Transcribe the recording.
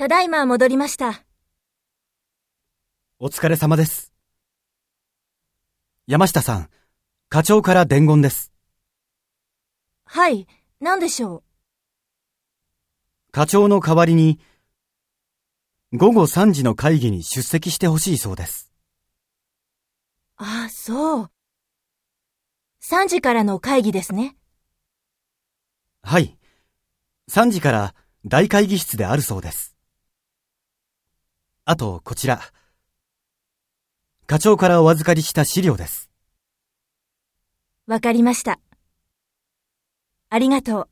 ただいま戻りました。お疲れ様です。山下さん、課長から伝言です。はい、何でしょう？課長の代わりに、午後3時の会議に出席してほしいそうです。ああ、そう。3時からの会議ですね。はい。3時から大会議室であるそうです。あと、こちら。課長からお預かりした資料です。わかりました。ありがとう。